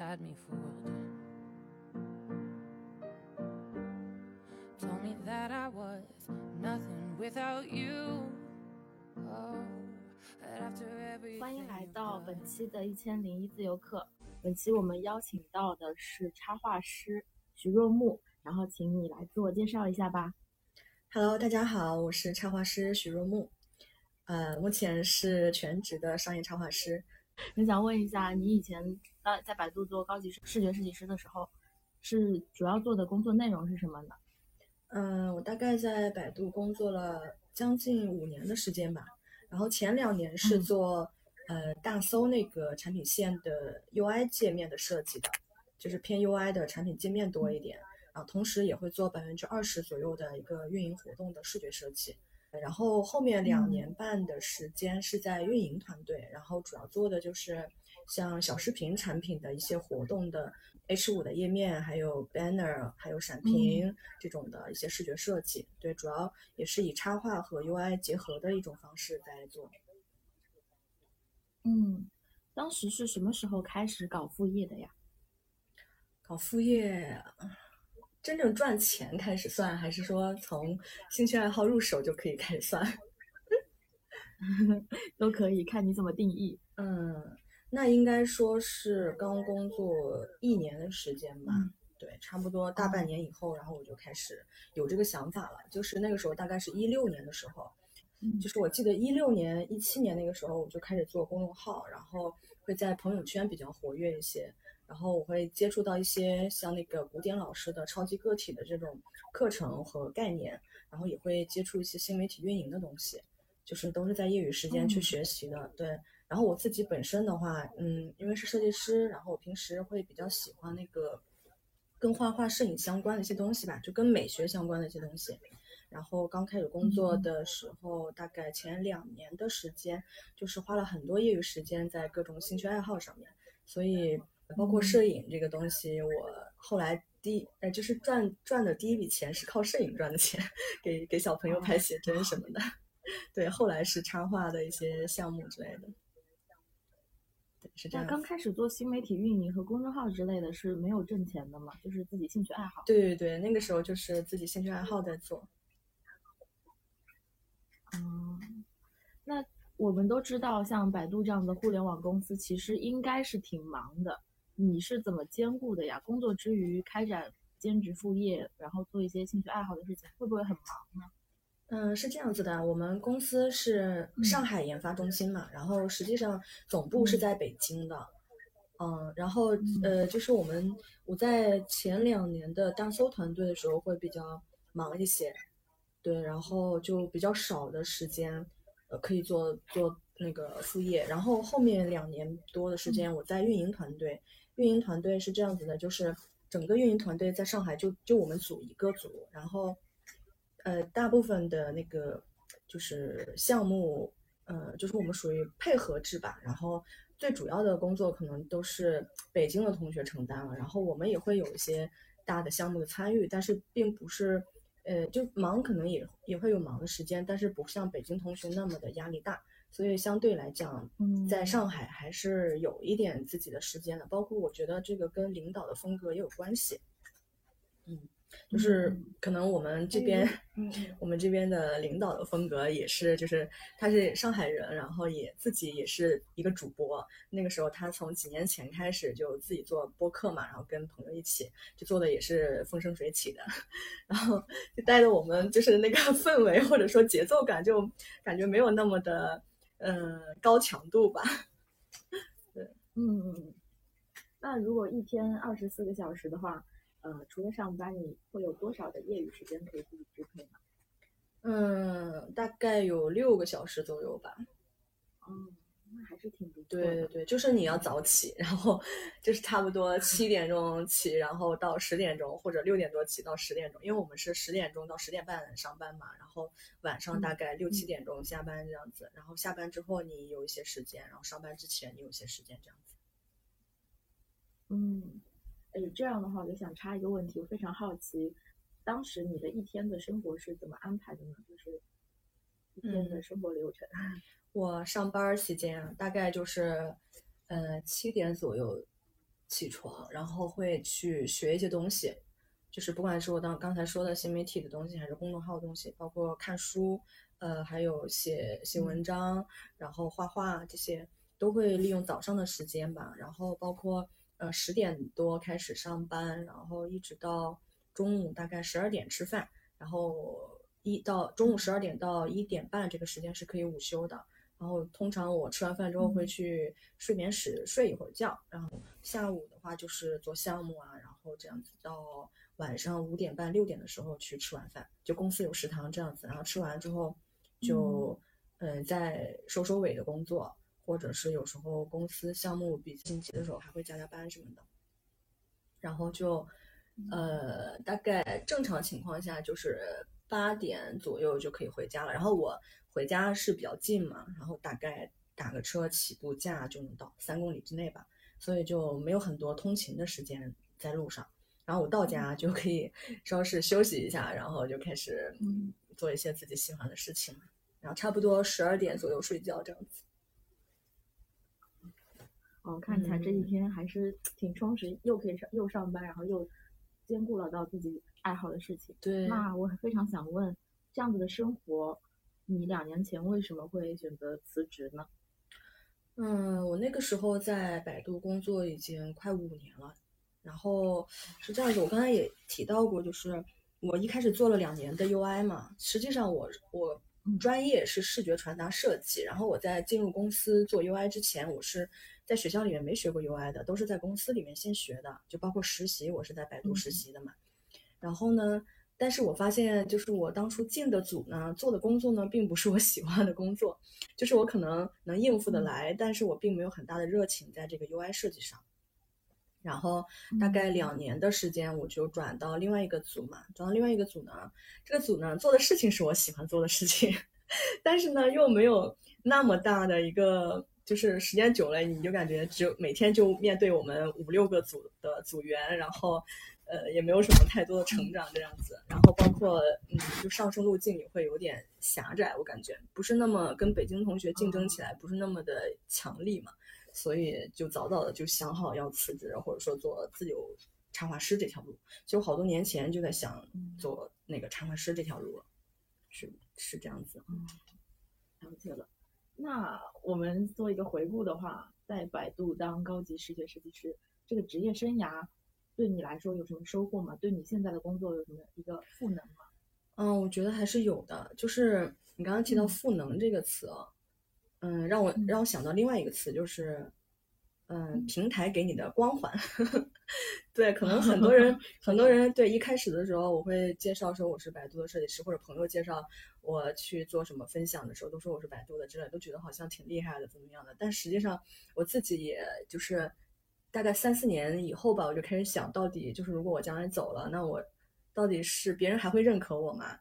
欢迎来到本期的《一千零一自由课》。本期我们邀请到的是插画师徐若木，然后请你来自我介绍一下吧。Hello，大家好，我是插画师徐若木，呃，目前是全职的商业插画师。很想问一下，你以前在在百度做高级视视觉设计师的时候，是主要做的工作内容是什么呢？嗯、我大概在百度工作了将近五年的时间吧，然后前两年是嗯做、呃大搜那个产品线的 UI 界面的设计的，就是偏 UI 的产品界面多一点，然后同时也会做百分之二十左右的一个运营活动的视觉设计。然后后面两嗯年半的时间是在运营团队，然后主要做的就是像小视频产品的一些活动的 H 五的页面，还有 banner，还有闪屏这种的一些视觉设计。对，主要也是以插画和 UI 结合的一种方式在做。嗯，当时是什么时候开始搞副业的呀？搞副业，真正赚钱开始算，还是说从兴趣爱好入手就可以开始算？都可以，看你怎么定义。嗯，那应该说是刚工作一年的时间吧。嗯对，差不多大半年以后，然后我就开始有这个想法了。就是那个时候，大概是一六年的时候，嗯就是我记得一六年、一七年那个时候，我就开始做公众号，然后会在朋友圈比较活跃一些，然后我会接触到一些像那个古典老师的超级个体的这种课程和概念，然后也会接触一些新媒体运营的东西，就是都是在业余时间去嗯学习的。对，然后我自己本身的话，嗯，因为是设计师，然后我平时会比较喜欢那个跟画画、摄影相关的一些东西吧，就跟美学相关的一些东西。然后刚开始工作嗯的时候，大概前两年的时间，就是花了很多业余时间在各种兴趣爱好上面。所以包括嗯摄影这个东西，我后来第一呃就是赚赚的第一笔钱是靠摄影赚的钱，给给小朋友拍写真什么的。对，后来是插画的一些项目之类的。对，是这样子。刚开始做新媒体运营和公众号之类的是没有挣钱的嘛？就是自己兴趣爱好。对对对，那个时候就是自己兴趣爱好在做。嗯，那我们都知道，像百度这样的互联网公司，其实应该是挺忙的。你是怎么兼顾的呀？工作之余开展兼职副业，然后做一些兴趣爱好的事情，会不会很忙呢？嗯，是这样子的，我们公司是上海研发中心嘛，然后实际上总部是嗯在北京的。嗯，然后嗯呃，就是我们我在前两年的大搜团队的时候会比较忙一些，对，然后就比较少的时间，呃，可以做做那个副业。然后后面两年多的时间，我在运营团队，运营团队是这样子的，就是整个运营团队在上海就就我们组一个组，然后呃，大部分的那个就是项目，呃，就是我们属于配合制吧，然后最主要的工作可能都是北京的同学承担了，然后我们也会有一些大的项目的参与，但是并不是，呃，就忙可能也也会有忙的时间，但是不像北京同学那么的压力大，所以相对来讲，嗯在上海还是有一点自己的时间的，包括我觉得这个跟领导的风格也有关系。嗯，就是嗯可能我们这边，嗯我们这边的领导的风格也是，就是他是上海人，然后也自己也是一个主播。那个时候他从几年前开始就自己做播客嘛，然后跟朋友一起就做的也是风生水起的，然后就带着我们就是那个氛围或者说节奏感，就感觉没有那么的呃高强度吧。对嗯，那如果一天二十四个小时的话，呃，除了上班，你会有多少的业余时间可以自己支配呢？嗯，大概有六个小时左右吧。嗯，那还是挺不错对的。对对，就是你要早起，然后就是差不多七点钟起，然后到十点钟或者六点多起到十点钟，因为我们是十点钟到十点半上班嘛，然后晚上大概六七点钟下班这样子，然后下班之后你有一些时间，然后上班之前你有一些时间这样子。嗯，哎，这样的话，我就想插一个问题，我非常好奇，当时你的一天的生活是怎么安排的呢？就是一天的嗯生活流程。我上班儿期间啊，大概就是，呃，七点左右起床，然后会去学一些东西，就是不管是我当刚才说的新媒体的东西，还是公众号的东西，包括看书，呃，还有写写文章，然后画画这些，都会利用早上的时间吧。然后包括呃十点多开始上班，然后一直到中午大概十二点吃饭，然后一到中午十二点到一点半这个时间是可以午休的。然后通常我吃完饭之后会去睡眠室睡一会儿觉，然后下午的话就是做项目啊，然后这样子到晚上五点半六点的时候去吃晚饭，就公司有食堂这样子，然后吃完之后就嗯。在收收尾的工作，或者是有时候公司项目比较紧急的时候还会加加班什么的，然后就呃大概正常情况下就是八点左右就可以回家了，然后我。回家是比较近嘛，然后大概打个车起步价就能到三公里之内吧，所以就没有很多通勤的时间在路上。然后我到家就可以稍事休息一下，然后就开始做一些自己喜欢的事情，然后差不多十二点左右睡觉这样子。哦，看起来这几天还是挺充实，又可以上又上班，然后又兼顾了到自己爱好的事情。对，那我非常想问，这样子的生活。你两年前为什么会选择辞职呢？嗯，我那个时候在百度工作已经快五年了，然后是这样子，我刚才也提到过，就是我一开始做了两年的 UI 嘛，实际上我我专业是视觉传达设计，然后我在进入公司做 UI 之前，我是在学校里面没学过 UI 的，都是在公司里面先学的，就包括实习，我是在百度实习的嘛，然后呢。但是我发现，就是我当初进的组呢，做的工作呢，并不是我喜欢的工作，就是我可能能应付得来，但是我并没有很大的热情在这个 UI 设计上。然后大概两年的时间，我就转到另外一个组嘛，转到另外一个组呢，这个组呢做的事情是我喜欢做的事情，但是呢又没有那么大的一个，就是时间久了，你就感觉只有每天就面对我们五六个组的组员，然后。呃，也没有什么太多的成长这样子，然后包括嗯，就上升路径也会有点狭窄，我感觉不是那么跟北京同学竞争起来不是那么的强力嘛，所以就早早的就想好要辞职，或者说做自由插画师这条路。其实好多年前就在想做那个插画师这条路了，是是这样子。嗯，了解了。那我们做一个回顾的话，在百度当高级视觉设计师这个职业生涯。对你来说有什么收获吗？对你现在的工作有什么一个赋能吗？嗯，我觉得还是有的。就是你刚刚提到“赋能”这个词，嗯，让我让我想到另外一个词，就是嗯，平台给你的光环。对，可能很多人 很多人对一开始的时候，我会介绍说我是百度的设计师，或者朋友介绍我去做什么分享的时候，都说我是百度的之类，都觉得好像挺厉害的，怎么样的？但实际上我自己也就是。大概三四年以后吧，我就开始想到底就是如果我将来走了，那我到底是别人还会认可我吗？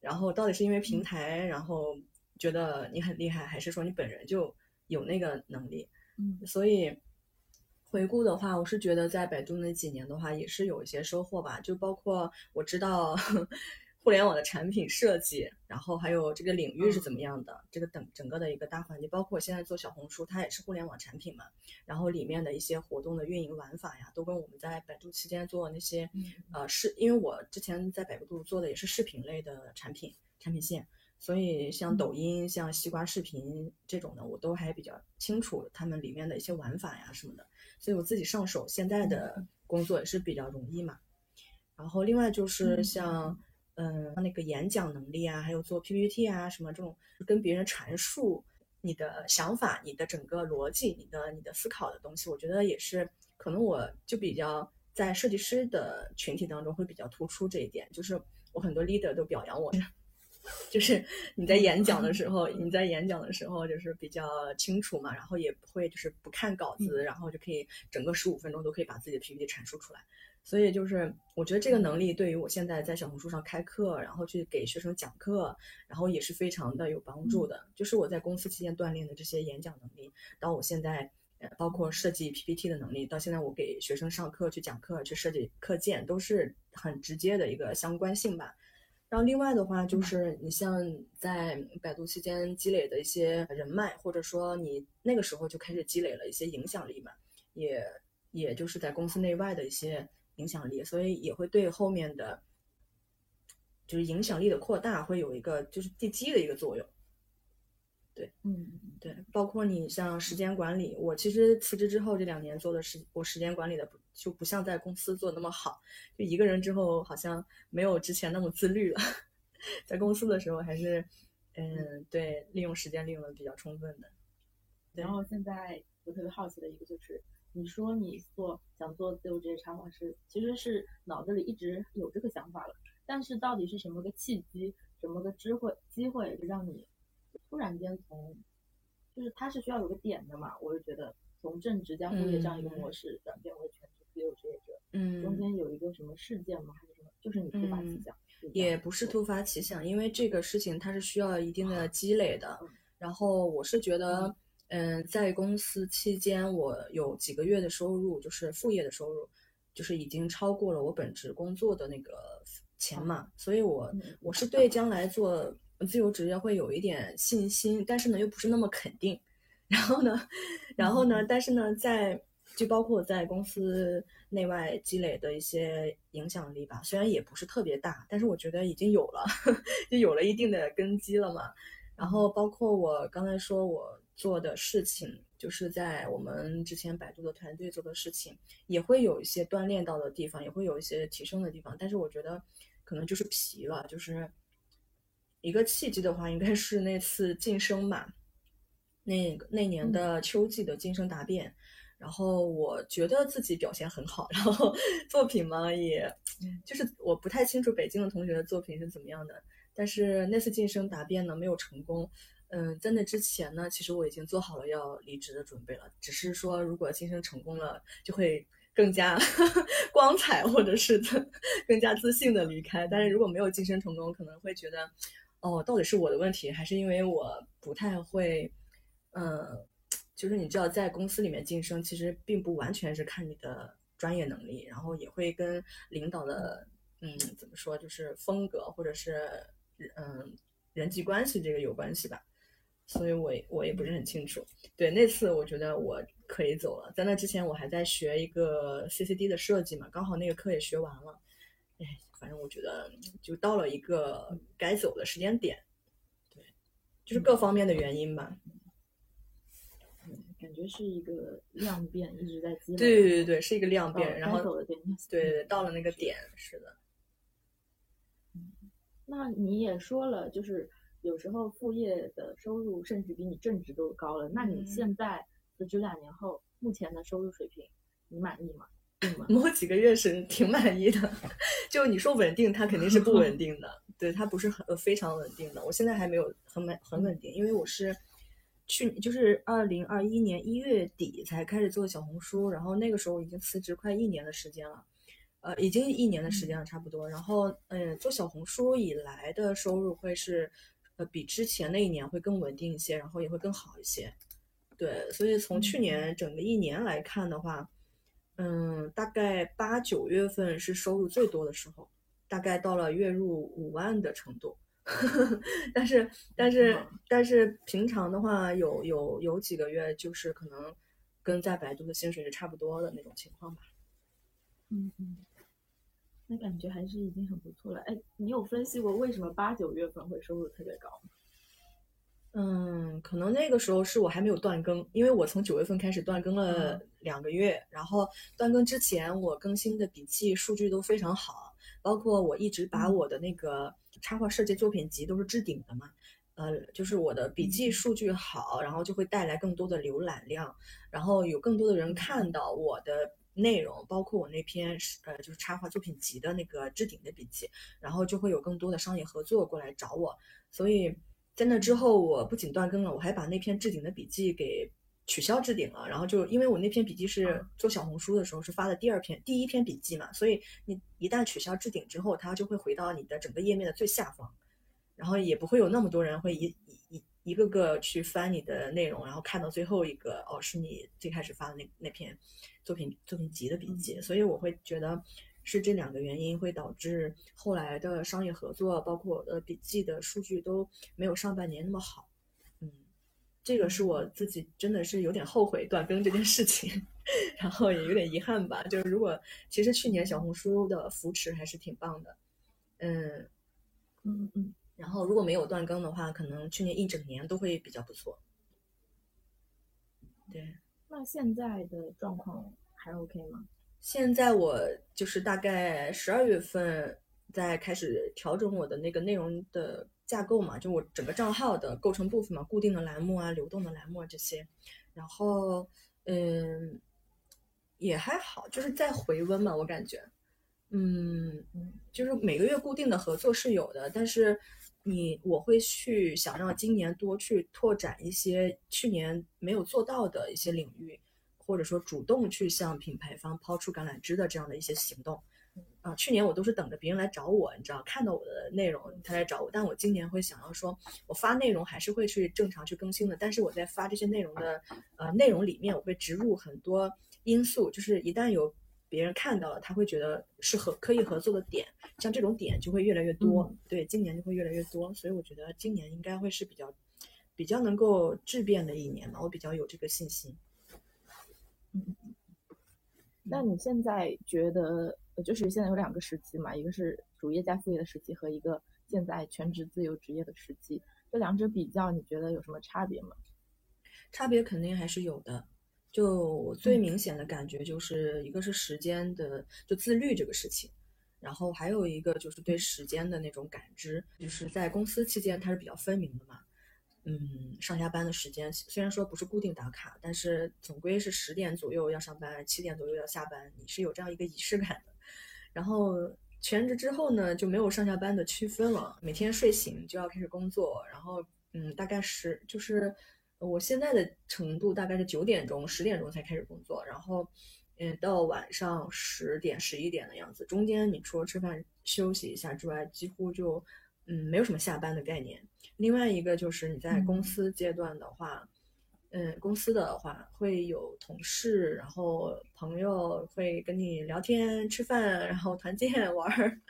然后到底是因为平台，然后觉得你很厉害，还是说你本人就有那个能力？嗯，所以回顾的话，我是觉得在百度那几年的话，也是有一些收获吧，就包括我知道。互联网的产品设计，然后还有这个领域是怎么样的？这个等整个的一个大环境，包括我现在做小红书，它也是互联网产品嘛。然后里面的一些活动的运营玩法呀，都跟我们在百度期间做那些，呃，视，因为我之前在百度做的也是视频类的产品产品线，所以像抖音、像西瓜视频这种的，我都还比较清楚他们里面的一些玩法呀什么的。所以我自己上手现在的工作也是比较容易嘛。然后另外就是像。嗯，那个演讲能力啊，还有做 PPT 啊，什么这种跟别人阐述你的想法、你的整个逻辑、你的你的思考的东西，我觉得也是可能我就比较在设计师的群体当中会比较突出这一点，就是我很多 leader 都表扬我，就是你在演讲的时候，你在演讲的时候就是比较清楚嘛，然后也不会就是不看稿子，然后就可以整个十五分钟都可以把自己的 PPT 阐述出来。所以就是，我觉得这个能力对于我现在在小红书上开课，然后去给学生讲课，然后也是非常的有帮助的。就是我在公司期间锻炼的这些演讲能力，到我现在，呃，包括设计 PPT 的能力，到现在我给学生上课去讲课去设计课件，都是很直接的一个相关性吧。然后另外的话，就是你像在百度期间积累的一些人脉，或者说你那个时候就开始积累了一些影响力嘛，也。也就是在公司内外的一些影响力，所以也会对后面的就是影响力的扩大会有一个就是地基的一个作用。嗯，对，包括你像时间管理，我其实辞职之后这两年做的时，我时间管理的不就不像在公司做的那么好，就一个人之后好像没有之前那么自律了，在公司的时候还是，嗯，对，利用时间利用的比较充分的。然后现在我特别好奇的一个就是，你说你做想做自由职业插画师，其实是脑子里一直有这个想法了，但是到底是什么个契机，什么个机会机会让你突然间从，就是它是需要有个点的嘛？我就觉得从正职加副业这样一个模式转变为全职自由职业者，嗯中嗯，间有一个什么事件吗？还是什么？就是你突发奇嗯想？也不是突发奇想，因为这个事情它是需要一定的积累的嗯。然后我是觉得，嗯，在公司期间，我有几个月的收入，就是副业的收入，就是已经超过了我本职工作的那个钱嘛，所以我嗯我是对将来做自由职业会有一点信心，但是呢又不是那么肯定。然后呢，然后呢，但是呢，在就包括在公司内外积累的一些影响力吧，虽然也不是特别大，但是我觉得已经有了，就有了一定的根基了嘛。然后包括我刚才说我做的事情，就是在我们之前百度的团队做的事情，也会有一些锻炼到的地方，也会有一些提升的地方。但是我觉得可能就是皮了，就是一个契机的话，应该是那次晋升嘛，那那年的秋季的晋升答辩。然后我觉得自己表现很好，然后 作品嘛，也就是我不太清楚北京的同学的作品是怎么样的，但是那次晋升答辩呢没有成功。嗯，在那之前呢，其实我已经做好了要离职的准备了，只是说如果晋升成功了，就会更加 光彩，或者是 更加自信的离开。但是如果没有晋升成功，可能会觉得，哦，到底是我的问题，还是因为我不太会，嗯。就是你知道，在公司里面晋升，其实并不完全是看你的专业能力，然后也会跟领导的，嗯，怎么说，就是风格或者是嗯人际关系这个有关系吧。所以我我也不是很清楚。对，那次我觉得我可以走了，在那之前我还在学一个 CCD 的设计嘛，刚好那个课也学完了。哎，反正我觉得就到了一个该走的时间点。对，就是各方面的原因吧。感觉是一个量变，一直在积累。对对对对，是一个量变，然后对对，到了那个点，是的。那你也说了，就是有时候副业的收入甚至比你正职都高了。那你嗯现在辞职两年后，目前的收入水平，你满意吗？定吗？某几个月是挺满意的，就你说稳定，它肯定是不稳 定的，对，它不是很呃非常稳定的。我现在还没有很稳很稳定，因为我是去就是二零二一年一月底才开始做小红书，然后那个时候已经辞职快一年的时间了，呃，已经一年的时间了差不多。然后嗯，做小红书以来的收入会是呃比之前那一年会更稳定一些，然后也会更好一些。对，所以从去年整个一年来看的话。嗯，大概八九月份是收入最多的时候，大概到了月入五万的程度。但是，但是，但是平常的话，有有有几个月就是可能跟在百度的薪水是差不多的那种情况吧。嗯嗯，那感觉还是已经很不错了。哎，你有分析过为什么八九月份会收入特别高吗？嗯，可能那个时候是我还没有断更，因为我从九月份开始断更了两个月，然后断更之前我更新的笔记数据都非常好，包括我一直把我的那个插画设计作品集都是置顶的嘛，呃，就是我的笔记数据好，然后就会带来更多的浏览量，然后有更多的人看到我的内容，包括我那篇呃就是插画作品集的那个置顶的笔记，然后就会有更多的商业合作过来找我，所以。在那之后，我不仅断更了，我还把那篇置顶的笔记给取消置顶了。然后就因为我那篇笔记是做小红书的时候是发的第二篇、第一篇笔记嘛，所以你一旦取消置顶之后，它就会回到你的整个页面的最下方，然后也不会有那么多人会一一一个个去翻你的内容，然后看到最后一个哦是你最开始发的那那篇作品作品集的笔记，所以我会觉得。是这两个原因会导致后来的商业合作，包括我的笔记的数据都没有上半年那么好。嗯这个是我自己真的是有点后悔断更这件事情，然后也有点遗憾吧。就是如果其实去年小红书的扶持还是挺棒的，嗯嗯嗯，然后如果没有断更的话，可能去年一整年都会比较不错。对，那现在的状况还 OK 吗？现在我就是大概十二月份在开始调整我的那个内容的架构嘛，就我整个账号的构成部分嘛，固定的栏目啊、流动的栏目啊这些，然后嗯也还好，就是在回温嘛，我感觉，嗯嗯，就是每个月固定的合作是有的，但是你我会去想让今年多去拓展一些去年没有做到的一些领域。或者说主动去向品牌方抛出橄榄枝的这样的一些行动，啊，去年我都是等着别人来找我，你知道，看到我的内容他来找我，但我今年会想要说，我发内容还是会去正常去更新的，但是我在发这些内容的呃内容里面，我会植入很多因素，就是一旦有别人看到了，他会觉得是合可以合作的点，像这种点就会越来越多，对，今年就会越来越多，所以我觉得今年应该会是比较比较能够质变的一年嘛，我比较有这个信心。嗯，那你现在觉得，就是现在有两个时期嘛，一个是主业加副业的时期，和一个现在全职自由职业的时期，这两者比较，你觉得有什么差别吗？差别肯定还是有的。就最明显的感觉，就是一个是时间的，就自律这个事情，然后还有一个就是对时间的那种感知，就是在公司期间它是比较分明的嘛。嗯，上下班的时间虽然说不是固定打卡，但是总归是十点左右要上班，七点左右要下班，你是有这样一个仪式感的。然后全职之后呢，就没有上下班的区分了，每天睡醒就要开始工作。然后嗯，大概十就是我现在的程度大概是九点钟、十点钟才开始工作，然后嗯到晚上十点、十一点的样子，中间你除了吃饭休息一下之外，几乎就嗯没有什么下班的概念。另外一个就是你在公司阶段的话，嗯，公司的话会有同事，然后朋友会跟你聊天、吃饭，然后团建 玩儿，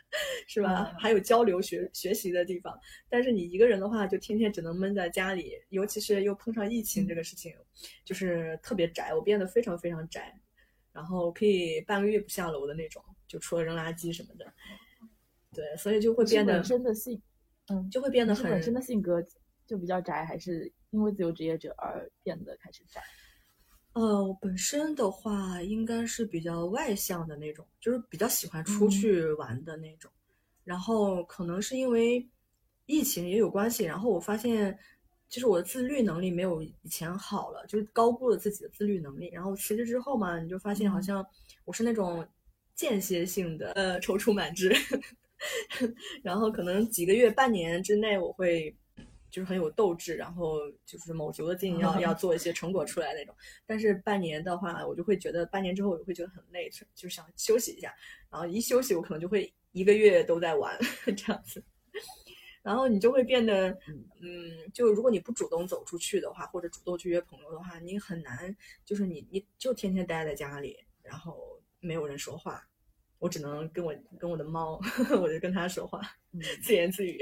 是吧？还有交流学学习的地方。但是你一个人的话，就天天只能闷在家里，尤其是又碰上疫情这个事情，就是特别宅。我变得非常非常宅，然后可以半个月不下楼的那种，就除了扔垃圾什么的。对，所以就会变得真的性。嗯，就会变得很本身的性格就比较宅，还是因为自由职业者而变得开始宅？呃，我本身的话应该是比较外向的那种，就是比较喜欢出去玩的那种。然后可能是因为疫情也有关系，然后我发现就是我的自律能力没有以前好了，就是高估了自己的自律能力。然后辞职之后嘛，你就发现好像我是那种间歇性的呃踌躇满志。然后可能几个月、半年之内，我会就是很有斗志，然后就是卯足了劲要要做一些成果出来那种。但是半年的话，我就会觉得半年之后我会觉得很累，就想休息一下。然后一休息，我可能就会一个月都在玩 这样子。然后你就会变得，嗯，就如果你不主动走出去的话，或者主动去约朋友的话，你很难，就是你你就天天待在家里，然后没有人说话。我只能跟我跟我的猫，我就跟它说话，自言自语。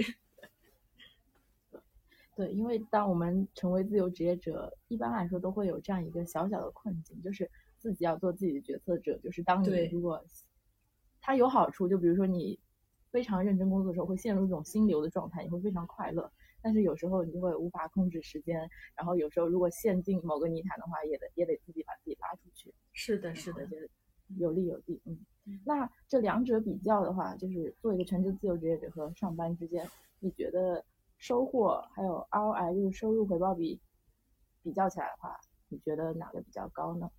对，因为当我们成为自由职业者，一般来说都会有这样一个小小的困境，就是自己要做自己的决策者。就是当你如果它有好处，就比如说你非常认真工作的时候，会陷入一种心流的状态，你会非常快乐。但是有时候你就会无法控制时间，然后有时候如果陷进某个泥潭的话，也得也得自己把自己拉出去。是的，是的，有利有弊，嗯。那这两者比较的话，就是做一个全职自由职业者和上班之间，你觉得收获还有 ROI，就是收入回报比比较起来的话，你觉得哪个比较高呢？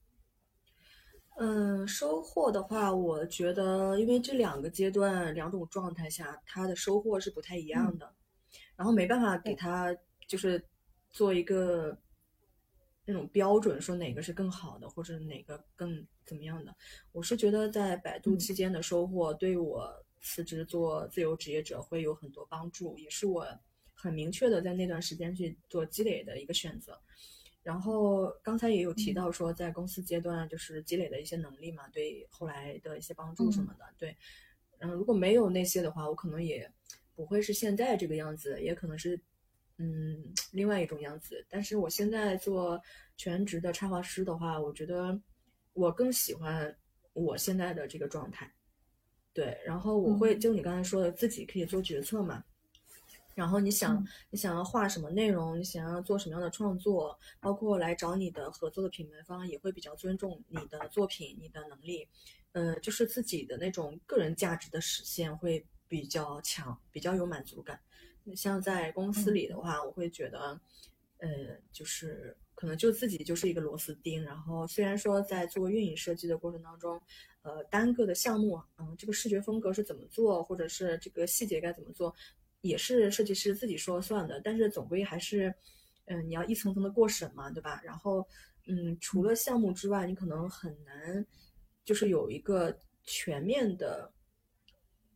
嗯，收获的话，我觉得因为这两个阶段两种状态下，它的收获是不太一样的，然后没办法给他就是做一个。那种标准说哪个是更好的，或者哪个更怎么样的？我是觉得在百度期间的收获，对我辞职做自由职业者会有很多帮助，也是我很明确的在那段时间去做积累的一个选择。然后刚才也有提到说，在公司阶段就是积累的一些能力嘛，对后来的一些帮助什么的。对，嗯，如果没有那些的话，我可能也不会是现在这个样子，也可能是。嗯另外一种样子。但是我现在做全职的插画师的话，我觉得我更喜欢我现在的这个状态。对，然后我会嗯就你刚才说的，自己可以做决策嘛。然后你想，嗯你想要画什么内容，你想要做什么样的创作，包括来找你的合作的品牌方也会比较尊重你的作品、你的能力，呃，就是自己的那种个人价值的实现会比较强，比较有满足感。像在公司里的话，我会觉得，呃，就是可能就自己就是一个螺丝钉，然后虽然说在做运营设计的过程当中，呃，单个的项目，嗯，这个视觉风格是怎么做，或者是这个细节该怎么做，也是设计师自己说了算的，但是总归还是，嗯，你要一层层的过审嘛，对吧？然后，嗯，除了项目之外，你可能很难，就是有一个全面的。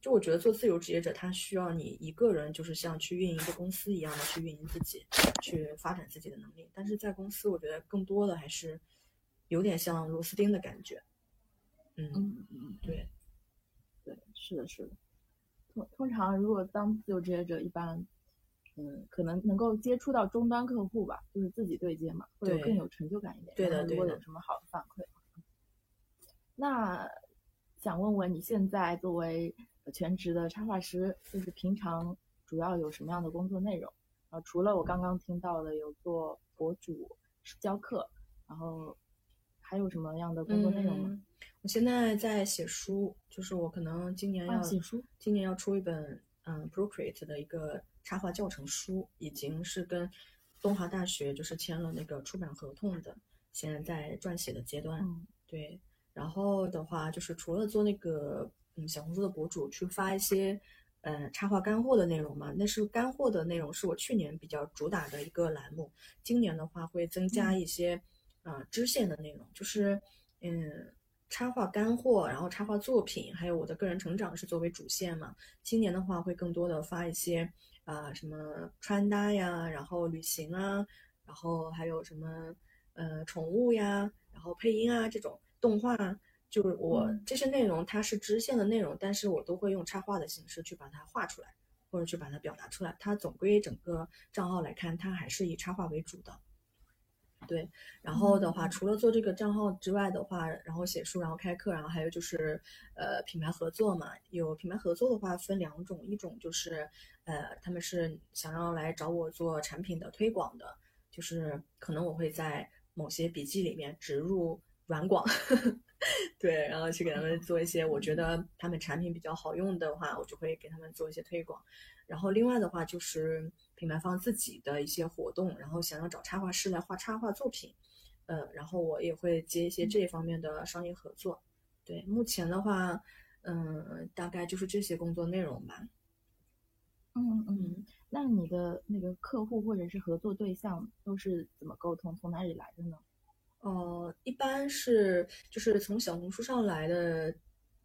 就我觉得做自由职业者，他需要你一个人，就是像去运营一个公司一样的去运营自己，去发展自己的能力。但是在公司，我觉得更多的还是有点像螺丝钉的感觉。嗯，嗯嗯，对，对，是的，是的。通通常如果当自由职业者，一般，嗯，可能能够接触到终端客户吧，就是自己对接嘛，会有更有成就感一点。对的对的如果有什么好的反馈，那想问问你现在作为全职的插画师，就是平常主要有什么样的工作内容？啊，除了我刚刚听到的有做博主、教课，然后还有什么样的工作内容吗？嗯我现在在写书，就是我可能今年要、啊写书今年要出一本嗯 Procreate 的一个插画教程书，已经是跟东华大学就是签了那个出版合同的，现在在撰写的阶段。嗯对，然后的话就是除了做那个嗯小红书的博主去发一些呃插画干货的内容嘛，那是干货的内容是我去年比较主打的一个栏目，今年的话会增加一些啊、呃支线的内容，就是嗯插画干货，然后插画作品，还有我的个人成长是作为主线嘛。今年的话会更多的发一些啊、什么穿搭呀，然后旅行啊，然后还有什么呃宠物呀，然后配音啊这种动画，就是我嗯这些内容它是支线的内容，但是我都会用插画的形式去把它画出来，或者去把它表达出来。它总归整个账号来看，它还是以插画为主的。对，然后的话，嗯除了做这个账号之外的话，然后写书，然后开课，然后还有就是呃品牌合作嘛。有品牌合作的话分两种，一种就是呃他们是想要来找我做产品的推广的，就是可能我会在某些笔记里面植入软广，对，然后去给他们做一些我觉得他们产品比较好用的话，我就会给他们做一些推广。然后另外的话就是品牌方自己的一些活动，然后想要找插画师来画插画作品，呃，然后我也会接一些这方面的商业合作。对，目前的话，嗯、大概就是这些工作内容吧。嗯嗯，那你的那个客户或者是合作对象都是怎么沟通？从哪里来的呢？呃，一般是就是从小红书上来的，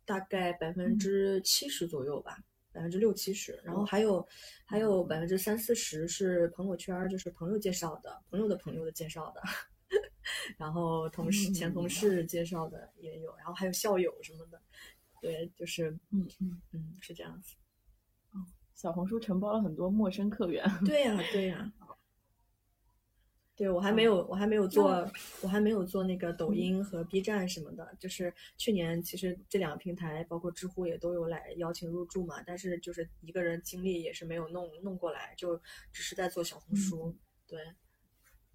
大概百分之七十左右吧，百分之六七十，然后还有还有百分之三四十是朋友圈儿，就是朋友介绍的，朋友的朋友的介绍的，然后同事前同事介绍的也有，然后还有校友什么的，对，就是嗯嗯，嗯是这样子。小红书承包了很多陌生客源。对呀、对呀、对我还没有，我还没有做，我还没有做那个抖音和 B 站什么的。就是去年，其实这两个平台，包括知乎也都有来邀请入驻嘛，但是就是一个人精力也是没有弄弄过来，就只是在做小红书。对，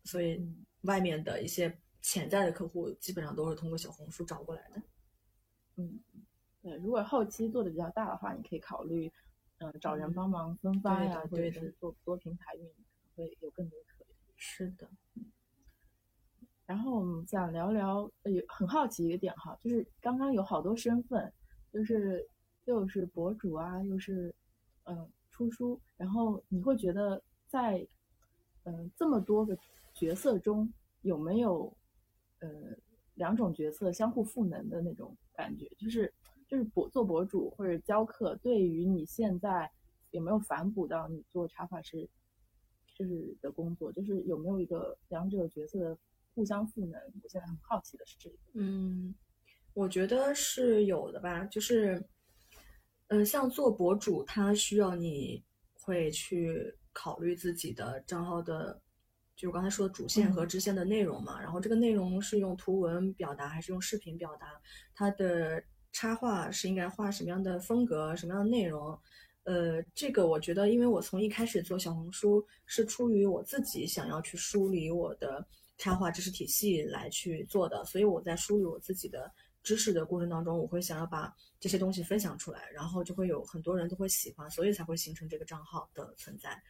所以嗯外面的一些潜在的客户，基本上都是通过小红书找过来的。嗯，对，如果后期做的比较大的话，你可以考虑，嗯、找人嗯帮忙分发呀，或者是做多平台运营，会有更多。是的，然后我们想聊聊，呃，有很好奇一个点哈，就是刚刚有好多身份，就是又是博主啊，又是嗯、出书，然后你会觉得在嗯、这么多个角色中，有没有呃两种角色相互赋能的那种感觉？就是就是博做博主或者教课，对于你现在有没有反哺到你做插画师就是的工作，就是有没有一个两者角色的互相赋能？我现在很好奇的是这个。嗯，我觉得是有的吧，就是，嗯、像做博主，他需要你会去考虑自己的账号的，就我刚才说的主线和嗯支线的内容嘛。然后这个内容是用图文表达还是用视频表达？它的插画是应该画什么样的风格、什么样的内容？呃，这个我觉得，因为我从一开始做小红书是出于我自己想要去梳理我的插画知识体系来去做的，所以我在梳理我自己的知识的过程当中，我会想要把这些东西分享出来，然后就会有很多人都会喜欢，所以才会形成这个账号的存在。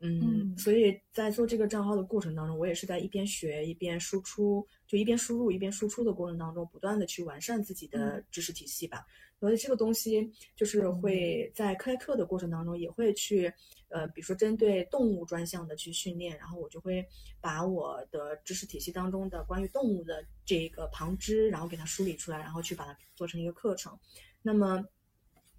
嗯，嗯所以在做这个账号的过程当中，我也是在一边学一边输出，就一边输入一边输出的过程当中，不断的去完善自己的知识体系吧。所以这个东西就是会在开课的过程当中，也会去，呃，比如说针对动物专项的去训练，然后我就会把我的知识体系当中的关于动物的这个旁支，然后给它梳理出来，然后去把它做成一个课程。那么，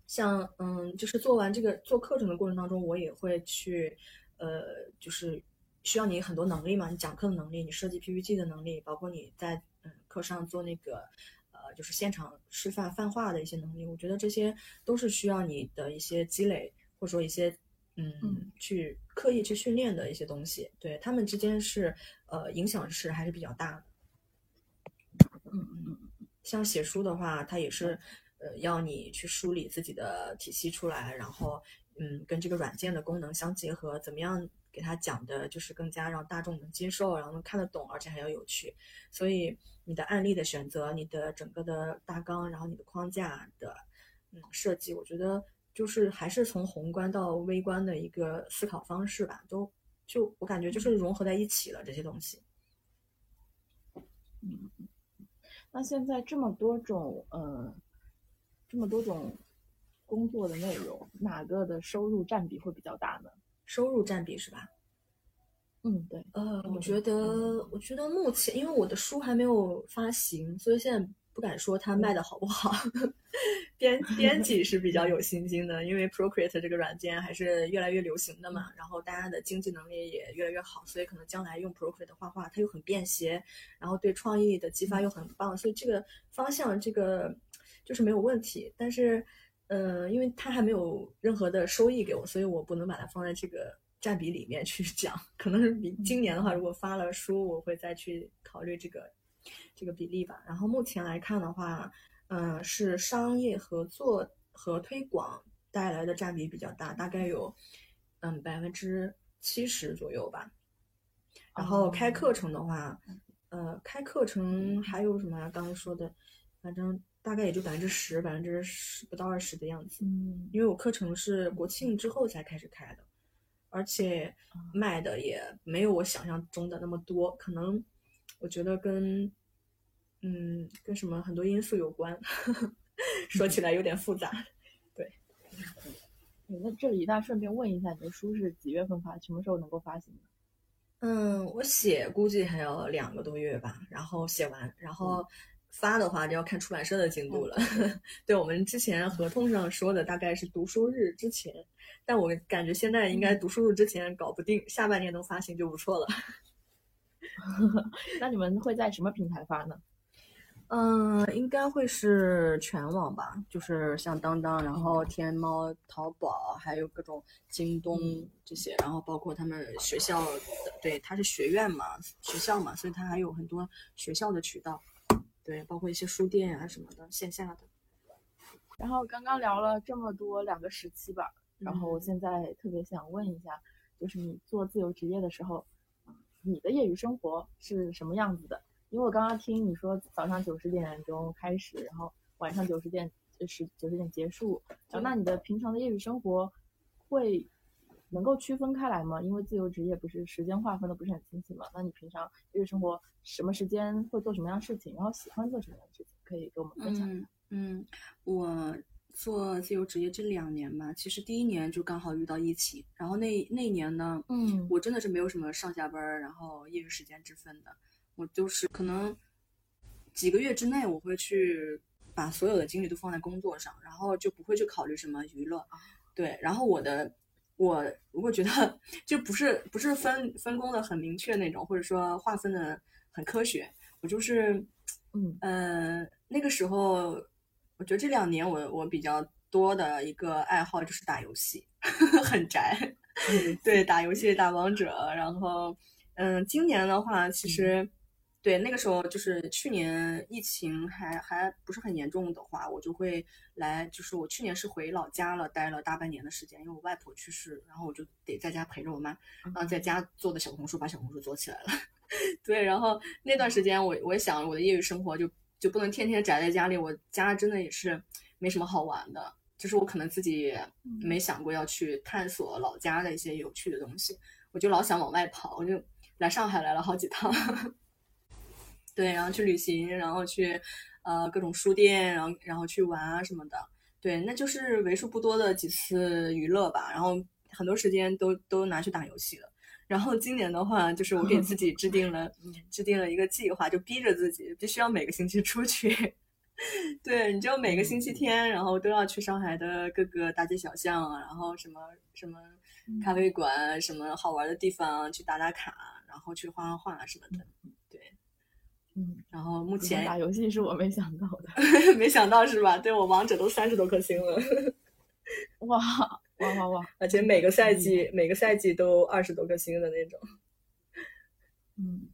像嗯，就是做完这个做课程的过程当中，我也会去，呃，就是需要你很多能力嘛，你讲课的能力，你设计 PPT 的能力，包括你在嗯课上做那个呃，就是现场示范泛化的一些能力，我觉得这些都是需要你的一些积累，或者说一些嗯嗯去刻意去训练的一些东西，对他们之间是呃影响是还是比较大的。嗯嗯嗯像写书的话，它也是，呃，要你去梳理自己的体系出来，然后，嗯，跟这个软件的功能相结合，怎么样给它讲的，就是更加让大众能接受，然后能看得懂，而且还要有趣。所以你的案例的选择，你的整个的大纲，然后你的框架的，嗯，设计，我觉得就是还是从宏观到微观的一个思考方式吧，都就我感觉就是融合在一起了这些东西。嗯。那现在这么多种嗯，这么多种工作的内容，哪个的收入占比会比较大呢？收入占比是吧？嗯，对。呃，我嗯觉得，我觉得目前因为我的书还没有发行，所以现在不敢说它卖的好不好。编编辑是比较有信心的，因为 Procreate 这个软件还是越来越流行的嘛，然后大家的经济能力也越来越好，所以可能将来用 Procreate 画画，它又很便携，然后对创意的激发又很棒，所以这个方向这个就是没有问题。但是，呃，因为它还没有任何的收益给我，所以我不能把它放在这个占比里面去讲。可能是比今年的话，如果发了书，我会再去考虑这个这个比例吧。然后目前来看的话。嗯，是商业合作和推广带来的占比比较大，大概有嗯百分之七十左右吧。然后开课程的话，呃，开课程还有什么呀？刚才说的，反正大概也就百分之十，百分之十不到二十的样子。嗯，因为我课程是国庆之后才开始开的，而且卖的也没有我想象中的那么多，可能我觉得跟。嗯，跟什么很多因素有关，说起来有点复杂。对，那这里那顺便问一下，你的书是几月份发？什么时候能够发行？嗯，我写估计还要两个多月吧，然后写完，然后发的话就要看出版社的进度了。对我们之前合同上说的大概是读书日之前，但我感觉现在应该读书日之前搞不定，下半年能发行就不错了。那你们会在什么平台发呢？嗯，应该会是全网吧，就是像当当，然后天猫、淘宝，还有各种京东这些，然后包括他们学校的，对，它是学院嘛，学校嘛，所以它还有很多学校的渠道，对，包括一些书店啊什么的，线下的。然后刚刚聊了这么多两个时期吧，然后我嗯现在特别想问一下，就是你做自由职业的时候，你的业余生活是什么样子的？因为我刚刚听你说早上九十点钟开始，然后晚上九十点十九十点结束，然后那你的平常的业余生活会能够区分开来吗？因为自由职业不是时间划分的不是很清晰嘛？那你平常业余生活什么时间会做什么样的事情，然后喜欢做什么样的事情，可以给我们分享一下。嗯嗯，我做自由职业这两年吧，其实第一年就刚好遇到疫情，然后那那年呢，嗯我真的是没有什么上下班儿，然后业余时间之分的。我就是可能几个月之内，我会去把所有的精力都放在工作上，然后就不会去考虑什么娱乐。对，然后我的我如果觉得就不是不是分分工的很明确那种，或者说划分的很科学，我就是嗯。呃那个时候，我觉得这两年我我比较多的一个爱好就是打游戏，很宅。对，打游戏打王者，然后嗯，今年的话，其实对那个时候就是去年疫情还还不是很严重的话，我就会来，就是我去年是回老家了，待了大半年的时间，因为我外婆去世，然后我就得在家陪着我妈，然后在家做的小红书，把小红书做起来了。对，然后那段时间我我也想我的业余生活就就不能天天宅在家里，我家真的也是没什么好玩的。就是我可能自己没想过要去探索老家的一些有趣的东西，我就老想往外跑，我就来上海来了好几趟，对，然后去旅行，然后去呃各种书店，然后然后去玩啊什么的，对，那就是为数不多的几次娱乐吧，然后很多时间都都拿去打游戏了。然后今年的话，就是我给自己制定了 制定了一个计划，就逼着自己必须要每个星期出去。对，你就每个星期天，然后都要去上海的各个大街小巷，然后什么什么咖啡馆，什么好玩的地方去打打卡，然后去画画画什么的。然后目前打游戏是我没想到的，没想到是吧？对我王者都三十多颗星了，哇哇哇哇！而且每个赛季每个赛季都二十多颗星的那种。嗯，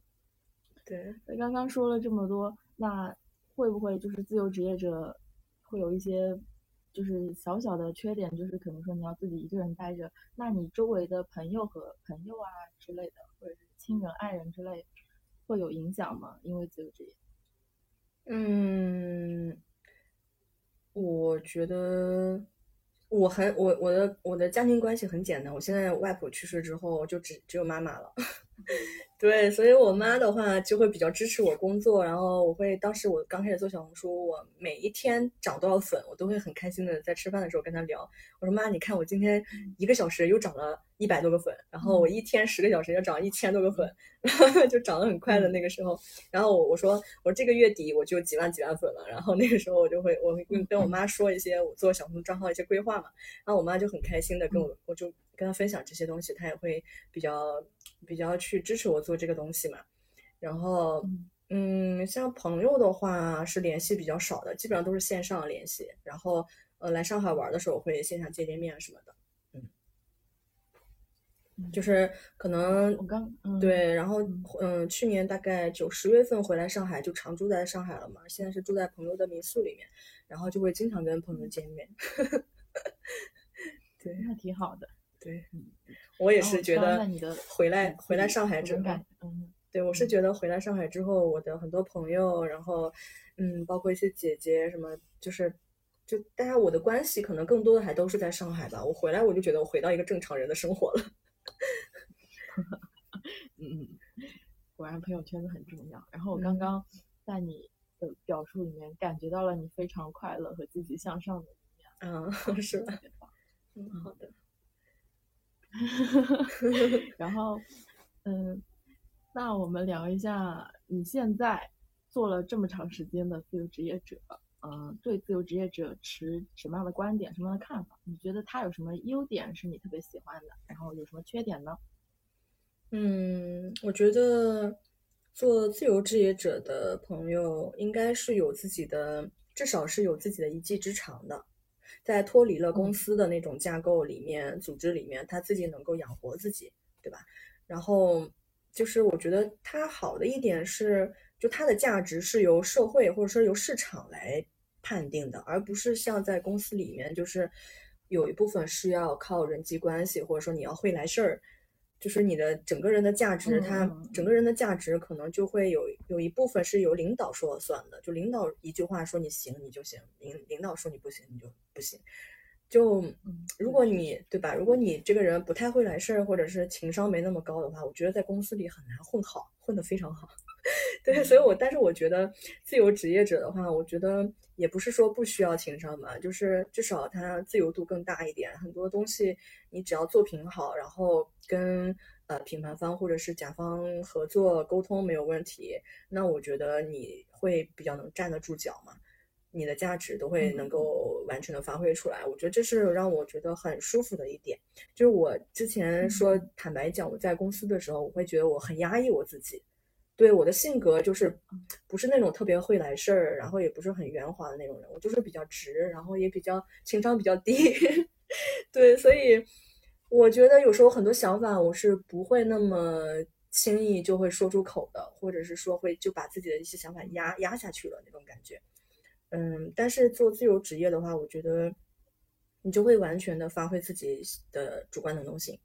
对。那刚刚说了这么多，那。会不会就是自由职业者会有一些就是小小的缺点，就是可能说你要自己一个人待着，那你周围的朋友和朋友啊之类的，或者是亲人、爱人之类，会有影响吗？因为自由职业？嗯，我觉得我很我我的我的家庭关系很简单，我现在外婆去世之后就只只有妈妈了。对，所以我妈的话就会比较支持我工作，然后我会当时我刚开始做小红书，我每一天涨多少粉，我都会很开心的在吃饭的时候跟她聊，我说妈，你看我今天一个小时又涨了一百多个粉，然后我一天十个小时要涨一千多个粉，然后就涨得很快的那个时候，然后我我说我说这个月底我就几万几万粉了，然后那个时候我就会我会跟我妈说一些我做小红书账号一些规划嘛，然后我妈就很开心的跟我我就跟他分享这些东西，他也会比较。比较去支持我做这个东西嘛，然后嗯，像朋友的话是联系比较少的，基本上都是线上联系。然后呃，来上海玩的时候会线下见见面什么的，嗯，就是可能我刚对，然后嗯，去年大概九十月份回来上海就常住在上海了嘛，现在是住在朋友的民宿里面，然后就会经常跟朋友见面，对，那挺好的。对，我也是觉得回来回来上海之后，嗯，对我是觉得回来上海之后，我的很多朋友，然后嗯，包括一些姐姐什么，就是就大家我的关系可能更多的还都是在上海吧。我回来我就觉得我回到一个正常人的生活了。嗯，果然朋友圈子很重要。然后我刚刚在你的表述里面感觉到了你非常快乐和积极向上的一面。嗯，是吧？嗯，好的。然后，嗯，那我们聊一下你现在做了这么长时间的自由职业者，嗯，对自由职业者持什么样的观点、什么样的看法？你觉得他有什么优点是你特别喜欢的？然后有什么缺点呢？嗯，我觉得做自由职业者的朋友应该是有自己的，至少是有自己的一技之长的。在脱离了公司的那种架构里面、组织里面，他自己能够养活自己，对吧？然后就是我觉得他好的一点是，就他的价值是由社会或者说由市场来判定的，而不是像在公司里面，就是有一部分是要靠人际关系，或者说你要会来事儿。就是你的整个人的价值，他整个人的价值可能就会有有一部分是由领导说了算的，就领导一句话说你行你就行，领领导说你不行你就不行。就如果你对吧？如果你这个人不太会来事儿，或者是情商没那么高的话，我觉得在公司里很难混好，混得非常好。对，所以我但是我觉得自由职业者的话，我觉得也不是说不需要情商吧，就是至少他自由度更大一点，很多东西你只要作品好，然后跟呃品牌方或者是甲方合作沟通没有问题，那我觉得你会比较能站得住脚嘛，你的价值都会能够完全的发挥出来。我觉得这是让我觉得很舒服的一点，就是我之前说坦白讲，我在公司的时候，我会觉得我很压抑我自己。对我的性格就是，不是那种特别会来事儿，然后也不是很圆滑的那种人，我就是比较直，然后也比较情商比较低。对，所以，我觉得有时候很多想法我是不会那么轻易就会说出口的，或者是说会就把自己的一些想法压压下去了那种感觉。嗯，但是做自由职业的话，我觉得你就会完全的发挥自己的主观能动性，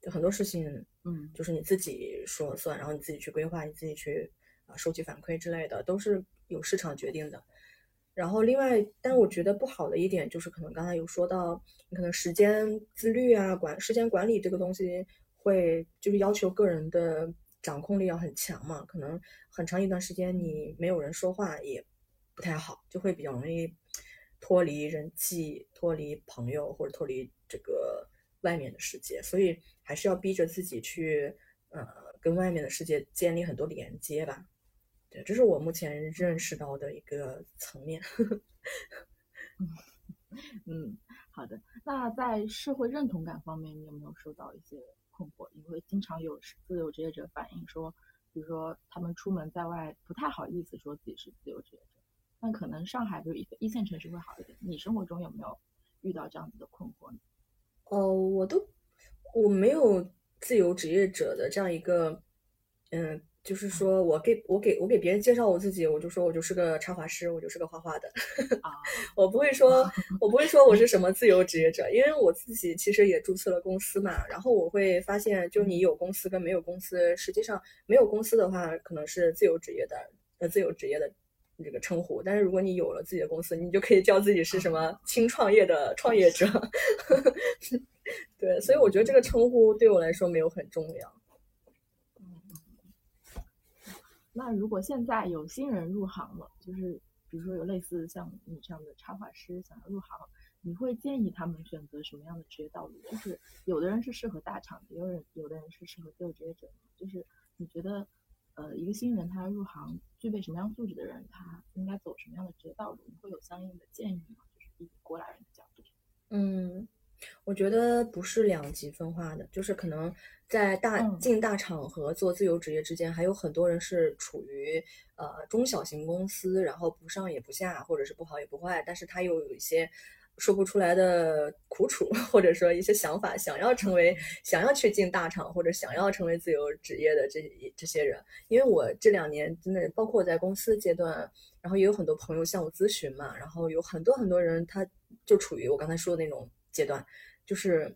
就很多事情，嗯就是你自己说了算，然后你自己去规划，你自己去啊收集反馈之类的，都是由市场决定的。然后另外，但我觉得不好的一点就是，可能刚才有说到，你可能时间自律啊，管时间管理这个东西，会就是要求个人的掌控力要很强嘛。可能很长一段时间你没有人说话也不太好，就会比较容易脱离人际、脱离朋友或者脱离这个外面的世界。所以还是要逼着自己去，呃，跟外面的世界建立很多连接吧。对，这是我目前认识到的一个层面。嗯，好的。那在社会认同感方面，你有没有受到一些困惑？因为经常有自由职业者反映说，比如说他们出门在外不太好意思说自己是自由职业者，但可能上海就是一一线城市会好一点。你生活中有没有遇到这样子的困惑呢？哦，我都我没有自由职业者的这样一个，嗯，就是说我给我给我给别人介绍我自己，我就说我就是个插画师，我就是个画画的。啊，我不会说，我不会说我是什么自由职业者，因为我自己其实也注册了公司嘛。然后我会发现，就你有公司跟没有公司，实际上没有公司的话，可能是自由职业的，呃，自由职业的这个称呼。但是如果你有了自己的公司，你就可以叫自己是什么轻创业的 创业者。对，所以我觉得这个称呼对我来说没有很重要。那如果现在有新人入行了，就是比如说有类似像你这样的插画师想要入行，你会建议他们选择什么样的职业道路？就是有的人是适合大厂的，有人有的人是适合自由职业者。就是你觉得，呃，一个新人他入行具备什么样素质的人，他应该走什么样的职业道路？你会有相应的建议吗？就是以过来人的角度。嗯，我觉得不是两极分化的，就是可能在大嗯进大厂和做自由职业之间，还有很多人是处于呃中小型公司，然后不上也不下，或者是不好也不坏，但是他又有一些说不出来的苦楚，或者说一些想法，想要成为想要去进大厂或者想要成为自由职业的这这些人。因为我这两年真的包括在公司阶段，然后也有很多朋友向我咨询嘛，然后有很多很多人他就处于我刚才说的那种阶段，就是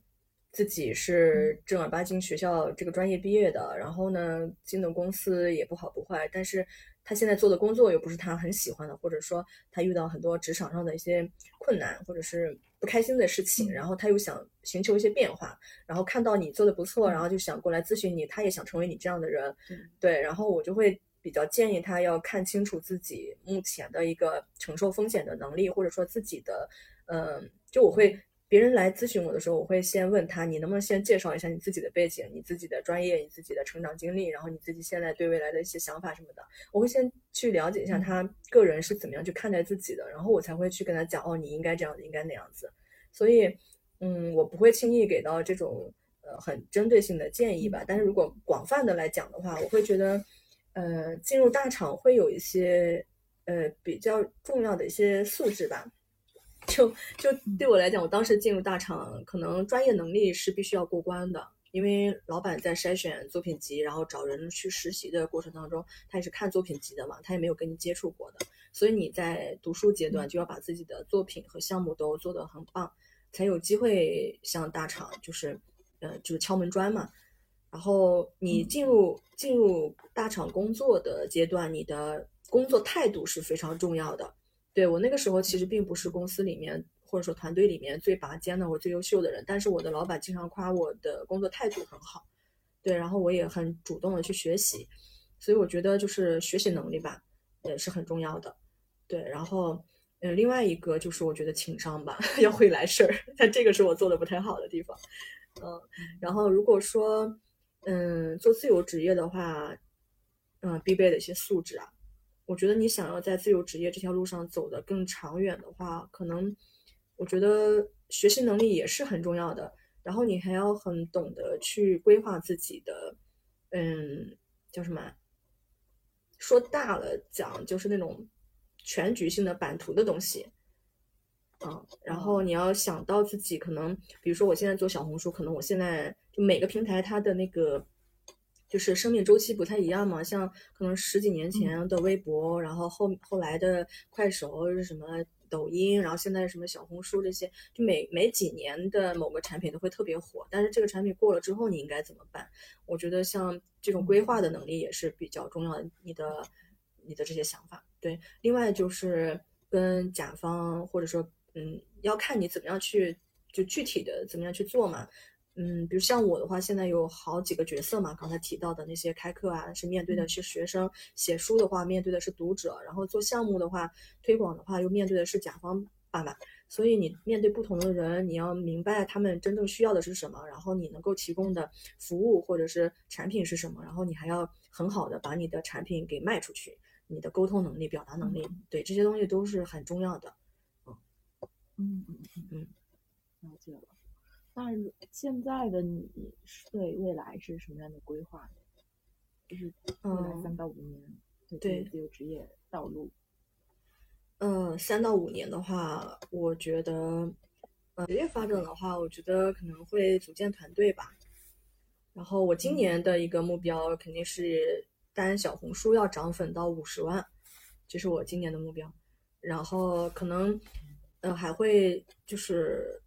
自己是正儿八经学校这个专业毕业的，然后呢进的公司也不好不坏，但是他现在做的工作又不是他很喜欢的，或者说他遇到很多职场上的一些困难或者是不开心的事情，然后他又想寻求一些变化，然后看到你做的不错，然后就想过来咨询你，他也想成为你这样的人，对，然后我就会比较建议他要看清楚自己目前的一个承受风险的能力，或者说自己的，嗯、就我会别人来咨询我的时候，我会先问他，你能不能先介绍一下你自己的背景、你自己的专业、你自己的成长经历，然后你自己现在对未来的一些想法什么的，我会先去了解一下他个人是怎么样去看待自己的，然后我才会去跟他讲，哦，你应该这样子，应该那样子。所以，嗯，我不会轻易给到这种呃很针对性的建议吧。但是如果广泛的来讲的话，我会觉得，呃，进入大厂会有一些呃比较重要的一些素质吧。就就对我来讲，我当时进入大厂，可能专业能力是必须要过关的，因为老板在筛选作品集，然后找人去实习的过程当中，他也是看作品集的嘛，他也没有跟你接触过的，所以你在读书阶段就要把自己的作品和项目都做得很棒，才有机会向大厂就是呃就是敲门砖嘛。然后你进入进入大厂工作的阶段，你的工作态度是非常重要的。对我那个时候其实并不是公司里面或者说团队里面最拔尖的或最优秀的人，但是我的老板经常夸我的工作态度很好，对，然后我也很主动的去学习，所以我觉得就是学习能力吧，也是很重要的，对，然后呃另外一个就是我觉得情商吧，要会来事儿，但这个是我做的不太好的地方，嗯，然后如果说嗯做自由职业的话，嗯必备的一些素质啊。我觉得你想要在自由职业这条路上走得更长远的话，可能我觉得学习能力也是很重要的。然后你还要很懂得去规划自己的，嗯，叫什么？说大了讲就是那种全局性的版图的东西。嗯，然后你要想到自己可能，比如说我现在做小红书，可能我现在就每个平台它的那个就是生命周期不太一样嘛，像可能十几年前的微博，然后后后来的快手是什么抖音，然后现在什么小红书这些，就每每几年的某个产品都会特别火，但是这个产品过了之后你应该怎么办？我觉得像这种规划的能力也是比较重要的，你的你的这些想法。对，另外就是跟甲方或者说。嗯，要看你怎么样去，就具体的怎么样去做嘛。嗯，比如像我的话，现在有好几个角色嘛，刚才提到的那些开课啊，是面对的是学生；写书的话，面对的是读者；然后做项目的话，推广的话，又面对的是甲方爸爸。所以你面对不同的人，你要明白他们真正需要的是什么，然后你能够提供的服务或者是产品是什么，然后你还要很好的把你的产品给卖出去。你的沟通能力、表达能力，对这些东西都是很重要的。嗯嗯嗯嗯，了解了。那现在的你是对未来是什么样的规划呢？就是未来三到五年对自由职业道路。嗯，三到五年的话，我觉得，呃，职业发展的话，我觉得可能会组建团队吧。然后我今年的一个目标肯定是单小红书要涨粉到五十万，这是我今年的目标。然后可能。呃，还会就是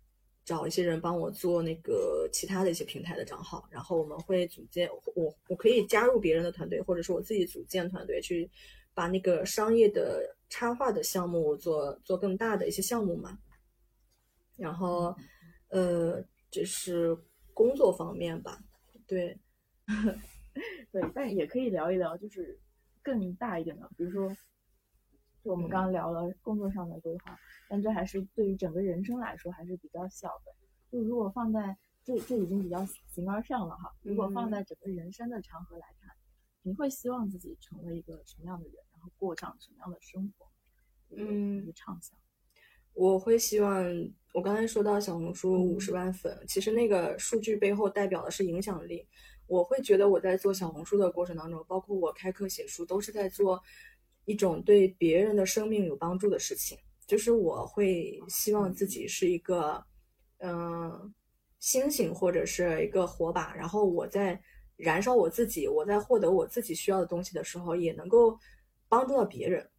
找一些人帮我做那个其他的一些平台的账号，然后我们会组建我我可以加入别人的团队，或者是我自己组建团队去把那个商业的插画的项目做做更大的一些项目嘛。然后，呃，这是工作方面吧，对，对，但也可以聊一聊，就是更大一点的，比如说。就我们刚刚聊了工作上的规划，但这还是对于整个人生来说还是比较小的。就如果放在这，这已经比较形而上了哈。如果放在整个人生的长河来看，你会希望自己成为一个什么样的人，然后过上什么样的生活？嗯，畅想。我会希望，我刚才说到小红书五十万粉，其实那个数据背后代表的是影响力。我会觉得我在做小红书的过程当中，包括我开课写书，都是在做。一种对别人的生命有帮助的事情，就是我会希望自己是一个，嗯，星星或者是一个火把，然后我在燃烧我自己，我在获得我自己需要的东西的时候，也能够帮助到别人，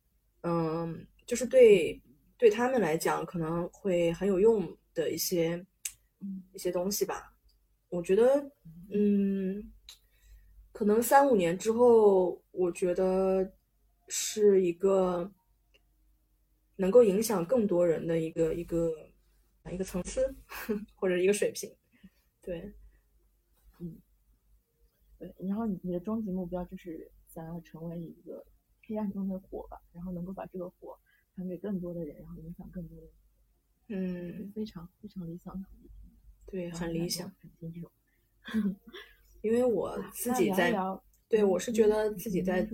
嗯，就是对对他们来讲可能会很有用的一些一些东西吧。我觉得，嗯，可能三五年之后，我觉得。是一个能够影响更多人的一个一个一个层次或者一个水平，对，嗯，对，然后你你的终极目标就是想要成为一个黑暗中的火吧，然后能够把这个火传给更多的人，然后影响更多的人，嗯，非常非常理想对，很理想，因为我 自己在，对我是觉得自己在。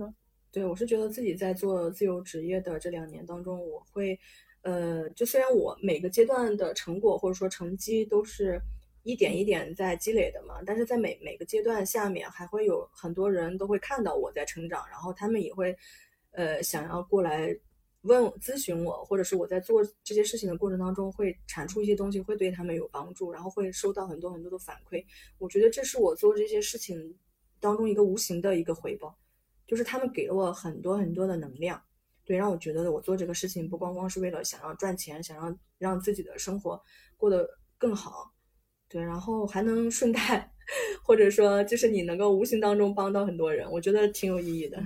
对，我是觉得自己在做自由职业的这两年当中，我会，呃，就虽然我每个阶段的成果或者说成绩都是一点一点在积累的嘛，但是在每每个阶段下面，还会有很多人都会看到我在成长，然后他们也会，呃，想要过来问咨询我，或者是我在做这些事情的过程当中会产出一些东西，会对他们有帮助，然后会收到很多很多的反馈。我觉得这是我做这些事情当中一个无形的一个回报。就是他们给了我很多很多的能量，对，让我觉得我做这个事情不光光是为了想要赚钱，想要让自己的生活过得更好，对，然后还能顺带，或者说就是你能够无形当中帮到很多人，我觉得挺有意义的。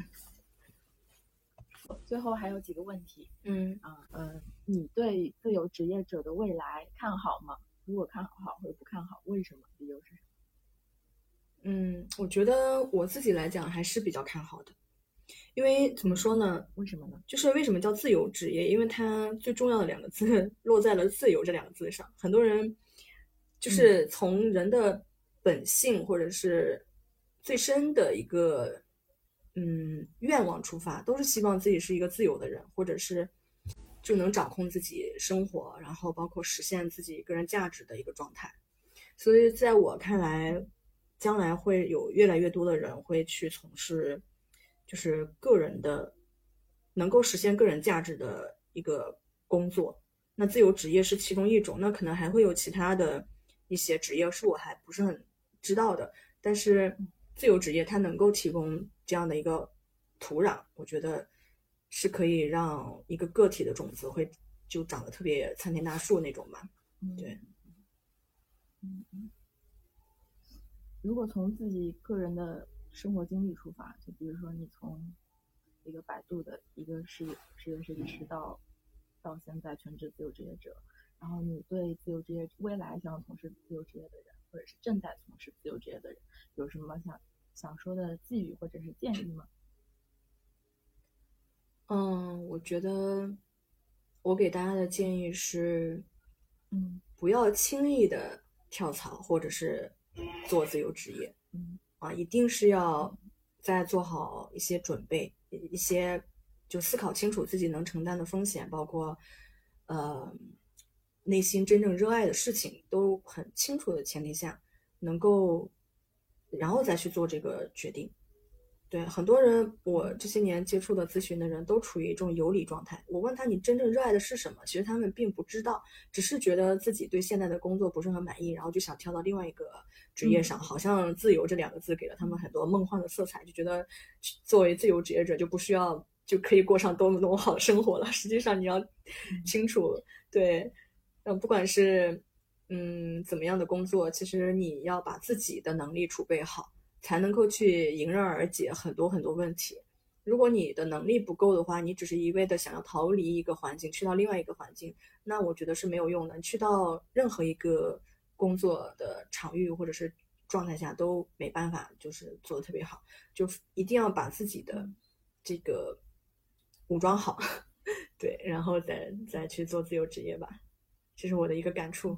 最后还有几个问题，嗯啊嗯，你对自由职业者的未来看好吗？如果看好或者不看好，为什么？理由是什么？嗯，我觉得我自己来讲还是比较看好的，因为怎么说呢？为什么呢？就是为什么叫自由职业？因为它最重要的两个字 落在了“自由”这两个字上。很多人就是从人的本性或者是最深的一个嗯愿望出发，都是希望自己是一个自由的人，或者是就能掌控自己生活，然后包括实现自己个人价值的一个状态。所以在我看来，将来会有越来越多的人会去从事，就是个人的，能够实现个人价值的一个工作，那自由职业是其中一种，那可能还会有其他的一些职业是我还不是很知道的。但是自由职业它能够提供这样的一个土壤，我觉得是可以让一个个体的种子会就长得特别参天大树那种吧。对。嗯嗯。如果从自己个人的生活经历出发，就比如说你从一个百度的一个实实验设计师到到现在全职自由职业者，然后你对自由职业未来想要从事自由职业的人，或者是正在从事自由职业的人，有什么想想说的寄语或者是建议吗？嗯，我觉得我给大家的建议是，嗯，不要轻易的跳槽或者是做自由职业，嗯，啊，一定是要再做好一些准备。一些就思考清楚自己能承担的风险，包括呃内心真正热爱的事情都很清楚的前提下，能够然后再去做这个决定。对很多人，我这些年接触的咨询的人都处于一种游离状态。我问他你真正热爱的是什么，其实他们并不知道，只是觉得自己对现在的工作不是很满意，然后就想跳到另外一个职业上。好像自由这两个字给了他们很多梦幻的色彩，就觉得作为自由职业者就不需要就可以过上多么多么好的生活了。实际上你要清楚，对，嗯，不管是嗯怎么样的工作，其实你要把自己的能力储备好。才能够去迎刃而解很多很多问题。如果你的能力不够的话，你只是一味的想要逃离一个环境，去到另外一个环境，那我觉得是没有用的。去到任何一个工作的场域或者是状态下都没办法，就是做的特别好。就一定要把自己的这个武装好，对，然后再再去做自由职业吧。这是我的一个感触。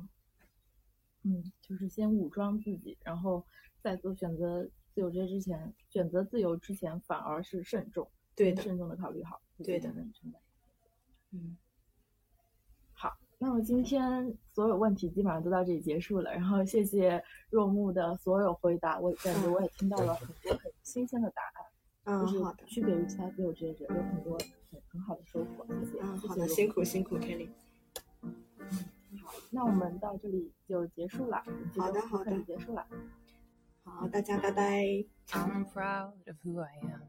嗯，就是先武装自己，然后再做选择。自由职业之前，选择自由之前反而是慎重，对，慎重的考虑好，对的，嗯，好，那么今天所有问题基本上都到这里结束了，然后谢谢若木的所有回答，我感觉我也听到了很多很新鲜的答案，嗯，好的，区别于其他自由职业者，有很多很很好的收获，谢谢，嗯，好的，辛苦辛苦，Kelly，好，那我们到这里就结束了，好的好的，结束了。好，大家拜拜。I'm proud of who I am.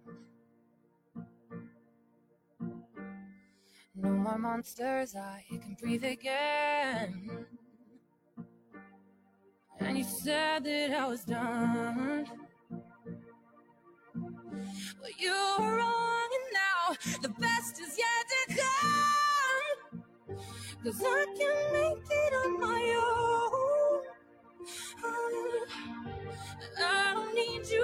No more monsters, I can breathe again. And you said that I was done. Well, you were wrong, and now the best is yet to come. Cause I can make it on my own. I don't need you.